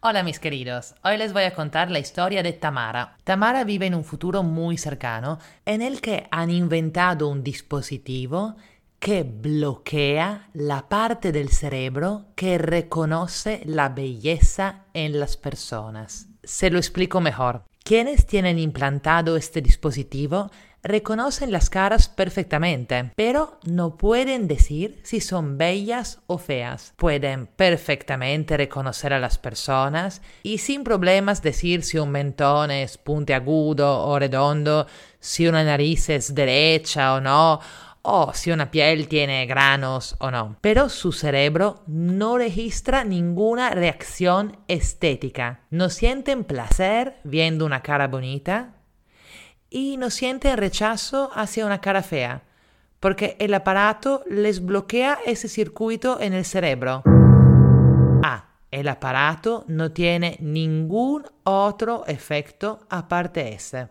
Hola mis queridos, hoy les voy a contar la historia de Tamara. Tamara vive en un futuro muy cercano en el que han inventado un dispositivo que bloquea la parte del cerebro que reconoce la belleza en las personas. Se lo explico mejor. Quienes tienen implantado este dispositivo reconocen las caras perfectamente, pero no pueden decir si son bellas o feas. Pueden perfectamente reconocer a las personas y sin problemas decir si un mentón es puntiagudo o redondo, si una nariz es derecha o no, o si una piel tiene granos o no. Pero su cerebro no registra ninguna reacción estética. No sienten placer viendo una cara bonita, y no sienten rechazo hacia una cara fea, porque el aparato les bloquea ese circuito en el cerebro. Ah, el aparato no tiene ningún otro efecto aparte ese.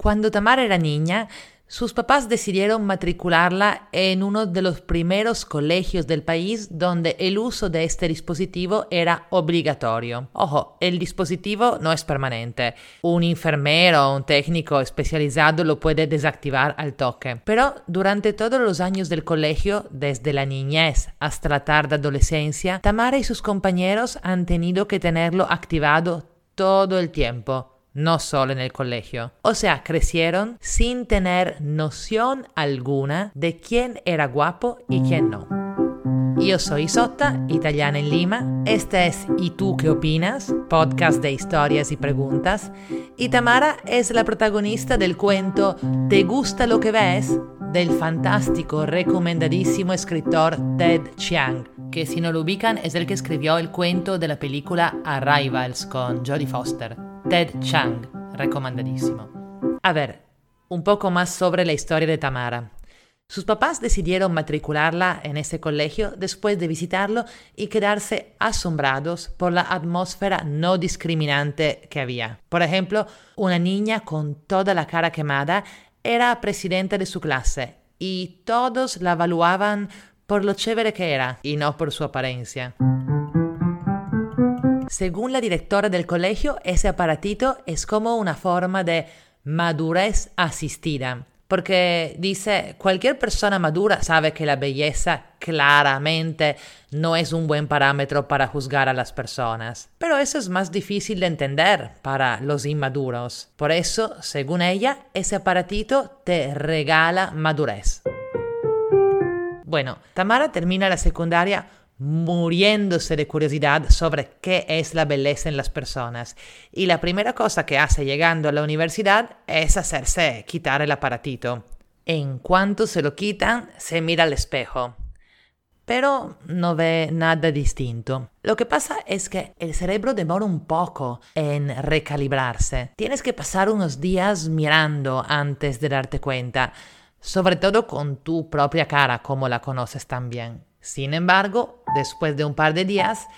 Cuando Tamara era niña, sus papás decidieron matricularla en uno de los primeros colegios del país donde el uso de este dispositivo era obligatorio. Ojo, el dispositivo no es permanente. Un enfermero o un técnico especializado lo puede desactivar al toque. Pero durante todos los años del colegio, desde la niñez hasta la tarde adolescencia, Tamara y sus compañeros han tenido que tenerlo activado todo el tiempo no solo en el colegio. O sea, crecieron sin tener noción alguna de quién era guapo y quién no. Yo soy Isotta, italiana en Lima. Este es ¿Y tú qué opinas? Podcast de historias y preguntas. Y Tamara es la protagonista del cuento ¿Te gusta lo que ves? del fantástico, recomendadísimo escritor Ted Chiang, que si no lo ubican es el que escribió el cuento de la película Arrivals con Jodie Foster. Ted Chang, recomendadísimo. A ver, un poco más sobre la historia de Tamara. Sus papás decidieron matricularla en ese colegio después de visitarlo y quedarse asombrados por la atmósfera no discriminante que había. Por ejemplo, una niña con toda la cara quemada era presidenta de su clase y todos la evaluaban por lo chévere que era y no por su apariencia. Según la directora del colegio, ese aparatito es como una forma de madurez asistida, porque dice, cualquier persona madura sabe que la belleza claramente no es un buen parámetro para juzgar a las personas, pero eso es más difícil de entender para los inmaduros. Por eso, según ella, ese aparatito te regala madurez. Bueno, Tamara termina la secundaria muriéndose de curiosidad sobre qué es la belleza en las personas. Y la primera cosa que hace llegando a la universidad es hacerse quitar el aparatito. En cuanto se lo quitan, se mira al espejo. Pero no ve nada distinto. Lo que pasa es que el cerebro demora un poco en recalibrarse. Tienes que pasar unos días mirando antes de darte cuenta, sobre todo con tu propia cara como la conoces tan bien. Sin embargo, después de un par de días,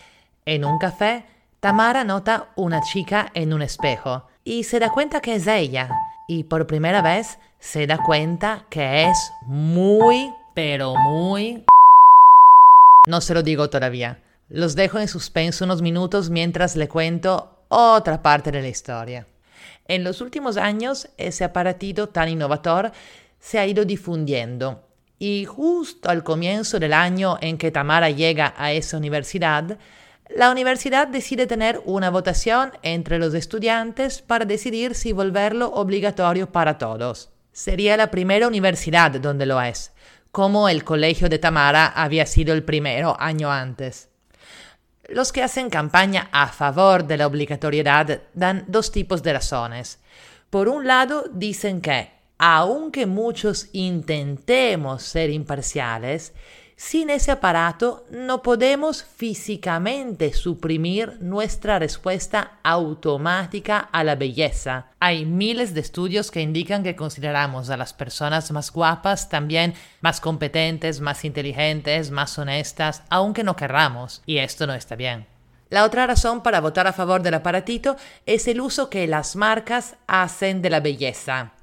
en un café, Tamara nota una chica en un espejo y se da cuenta que es ella. Y por primera vez se da cuenta que es muy, pero muy... No se lo digo todavía. Los dejo en suspenso unos minutos mientras le cuento otra parte de la historia. En los últimos años, ese aparatito tan innovador se ha ido difundiendo y justo al comienzo del año en que Tamara llega a esa universidad, la universidad decide tener una votación entre los estudiantes para decidir si volverlo obligatorio para todos. Sería la primera universidad donde lo es, como el colegio de Tamara había sido el primero año antes. Los que hacen campaña a favor de la obligatoriedad dan dos tipos de razones. Por un lado, dicen que aunque muchos intentemos ser imparciales, sin ese aparato no podemos físicamente suprimir nuestra respuesta automática a la belleza. Hay miles de estudios que indican que consideramos a las personas más guapas también más competentes, más inteligentes, más honestas, aunque no querramos, y esto no está bien. La otra razón para votar a favor del aparatito es el uso que las marcas hacen de la belleza.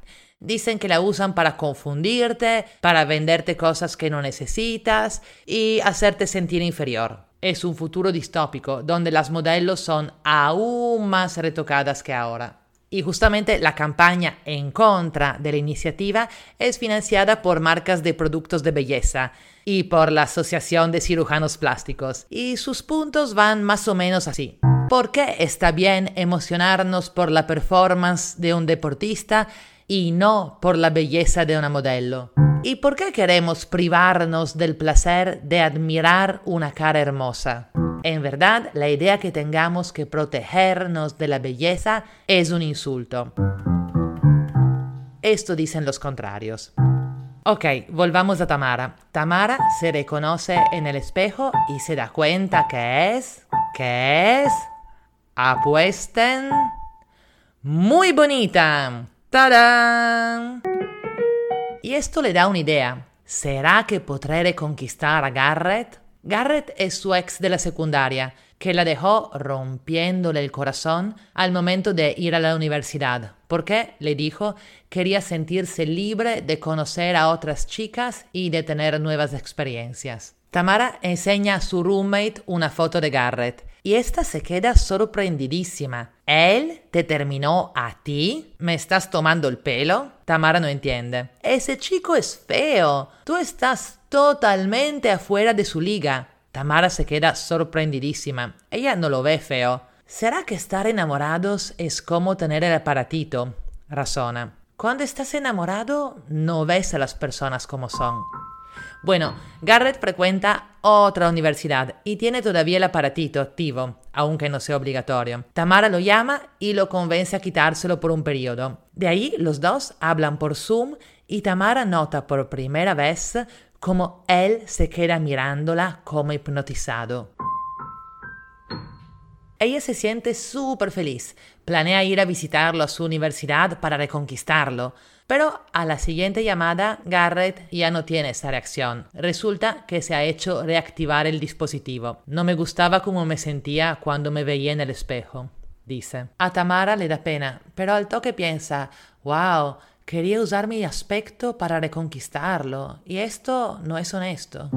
Dicen que la usan para confundirte, para venderte cosas que no necesitas y hacerte sentir inferior. es un futuro distópico donde las modelos son aún más retocadas que ahora. Y justamente la campaña en contra de la iniciativa es financiada por marcas de productos de belleza y por la Asociación de Cirujanos Plásticos. Y sus puntos van más o menos así. ¿Por qué está bien emocionarnos por la performance de un deportista y no por la belleza de una modelo? ¿Y por qué queremos privarnos del placer de admirar una cara hermosa? En verdad, la idea que tengamos que protegernos de la belleza es un insulto. Esto dicen los contrarios. Ok, volvamos a Tamara. Tamara se reconoce en el espejo y se da cuenta que es, que es, apuesten, muy bonita. Y esto le da una idea. ¿Será que podré reconquistar a Garrett? Garrett es su ex de la secundaria, que la dejó rompiéndole el corazón al momento de ir a la universidad, porque, le dijo, quería sentirse libre de conocer a otras chicas y de tener nuevas experiencias. Tamara enseña a su roommate una foto de Garrett y esta se queda sorprendidísima. ¿Él te terminó a ti? ¿Me estás tomando el pelo? Tamara no entiende. Ese chico es feo. Tú estás totalmente afuera de su liga. Tamara se queda sorprendidísima. Ella no lo ve feo. ¿Será que estar enamorados es como tener el aparatito? Razona. Cuando estás enamorado no ves a las personas como son. Bueno, Garrett frecuenta otra universidad y tiene todavía el aparatito activo, aunque no sea obligatorio. Tamara lo llama y lo convence a quitárselo por un periodo. De ahí los dos hablan por Zoom y Tamara nota por primera vez cómo él se queda mirándola como hipnotizado. Ella se siente súper feliz, planea ir a visitarlo a su universidad para reconquistarlo, pero a la siguiente llamada, Garrett ya no tiene esa reacción. Resulta que se ha hecho reactivar el dispositivo. No me gustaba cómo me sentía cuando me veía en el espejo, dice. A Tamara le da pena, pero al toque piensa, wow, quería usar mi aspecto para reconquistarlo, y esto no es honesto.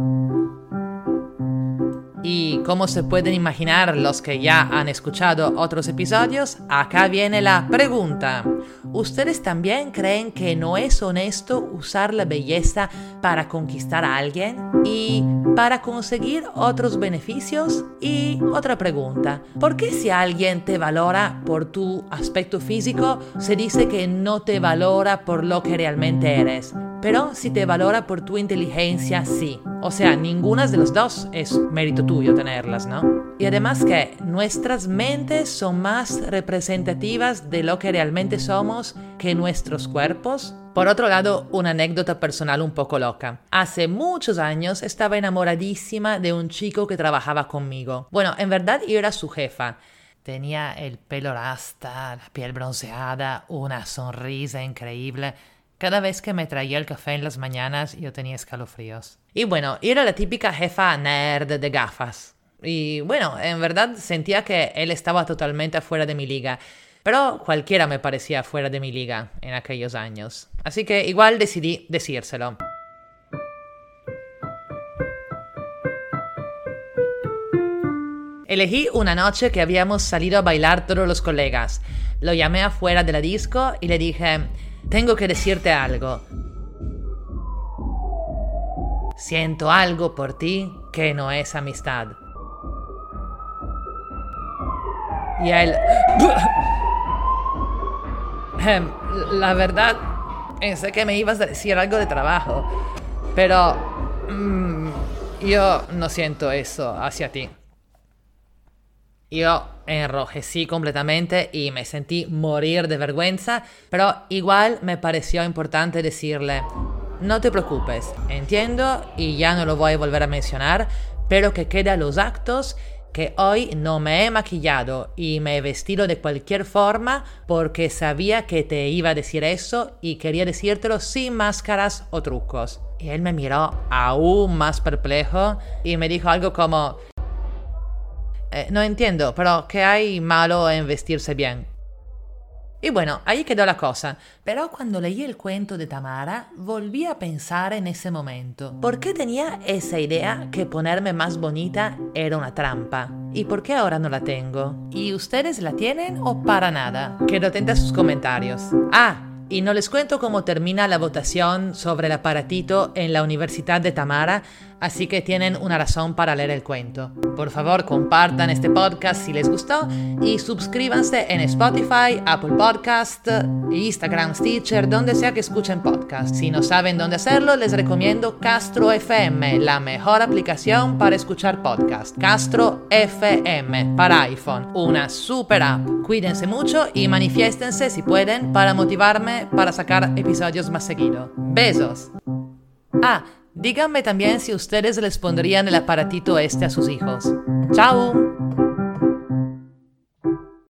Y como se pueden imaginar los que ya han escuchado otros episodios, acá viene la pregunta. ¿Ustedes también creen que no es honesto usar la belleza para conquistar a alguien y para conseguir otros beneficios? Y otra pregunta, ¿por qué si alguien te valora por tu aspecto físico, se dice que no te valora por lo que realmente eres? Pero si te valora por tu inteligencia, sí. O sea, ninguna de los dos es mérito tuyo tenerlas, ¿no? Y además que nuestras mentes son más representativas de lo que realmente somos que nuestros cuerpos. Por otro lado, una anécdota personal un poco loca. Hace muchos años estaba enamoradísima de un chico que trabajaba conmigo. Bueno, en verdad yo era su jefa. Tenía el pelo rasta, la piel bronceada, una sonrisa increíble. Cada vez que me traía el café en las mañanas yo tenía escalofríos. Y bueno, era la típica jefa nerd de gafas. Y bueno, en verdad sentía que él estaba totalmente afuera de mi liga. Pero cualquiera me parecía fuera de mi liga en aquellos años. Así que igual decidí decírselo. Elegí una noche que habíamos salido a bailar todos los colegas. Lo llamé afuera de la disco y le dije, tengo que decirte algo. Siento algo por ti que no es amistad. Y él... Em, la verdad, pensé que me ibas a decir algo de trabajo, pero mm, yo no siento eso hacia ti. Yo enrojecí completamente y me sentí morir de vergüenza, pero igual me pareció importante decirle, no te preocupes, entiendo y ya no lo voy a volver a mencionar, pero que queda los actos que hoy no me he maquillado y me he vestido de cualquier forma porque sabía que te iba a decir eso y quería decírtelo sin máscaras o trucos. Y él me miró aún más perplejo y me dijo algo como, eh, no entiendo, pero ¿qué hay malo en vestirse bien? Y bueno, ahí quedó la cosa. Pero cuando leí el cuento de Tamara, volví a pensar en ese momento. ¿Por qué tenía esa idea que ponerme más bonita era una trampa? ¿Y por qué ahora no la tengo? ¿Y ustedes la tienen o para nada? Quedo atenta a sus comentarios. Ah, y no les cuento cómo termina la votación sobre el aparatito en la Universidad de Tamara, así que tienen una razón para leer el cuento. Por favor, compartan este podcast si les gustó y suscríbanse en Spotify, Apple Podcast, Instagram, Stitcher, donde sea que escuchen podcast. Si no saben dónde hacerlo, les recomiendo Castro FM, la mejor aplicación para escuchar podcast. Castro FM para iPhone, una super app. Cuídense mucho y manifiéstense si pueden para motivarme para sacar episodios más seguido. Besos. Ah, Díganme también si ustedes les pondrían el aparatito este a sus hijos. ¡Chao!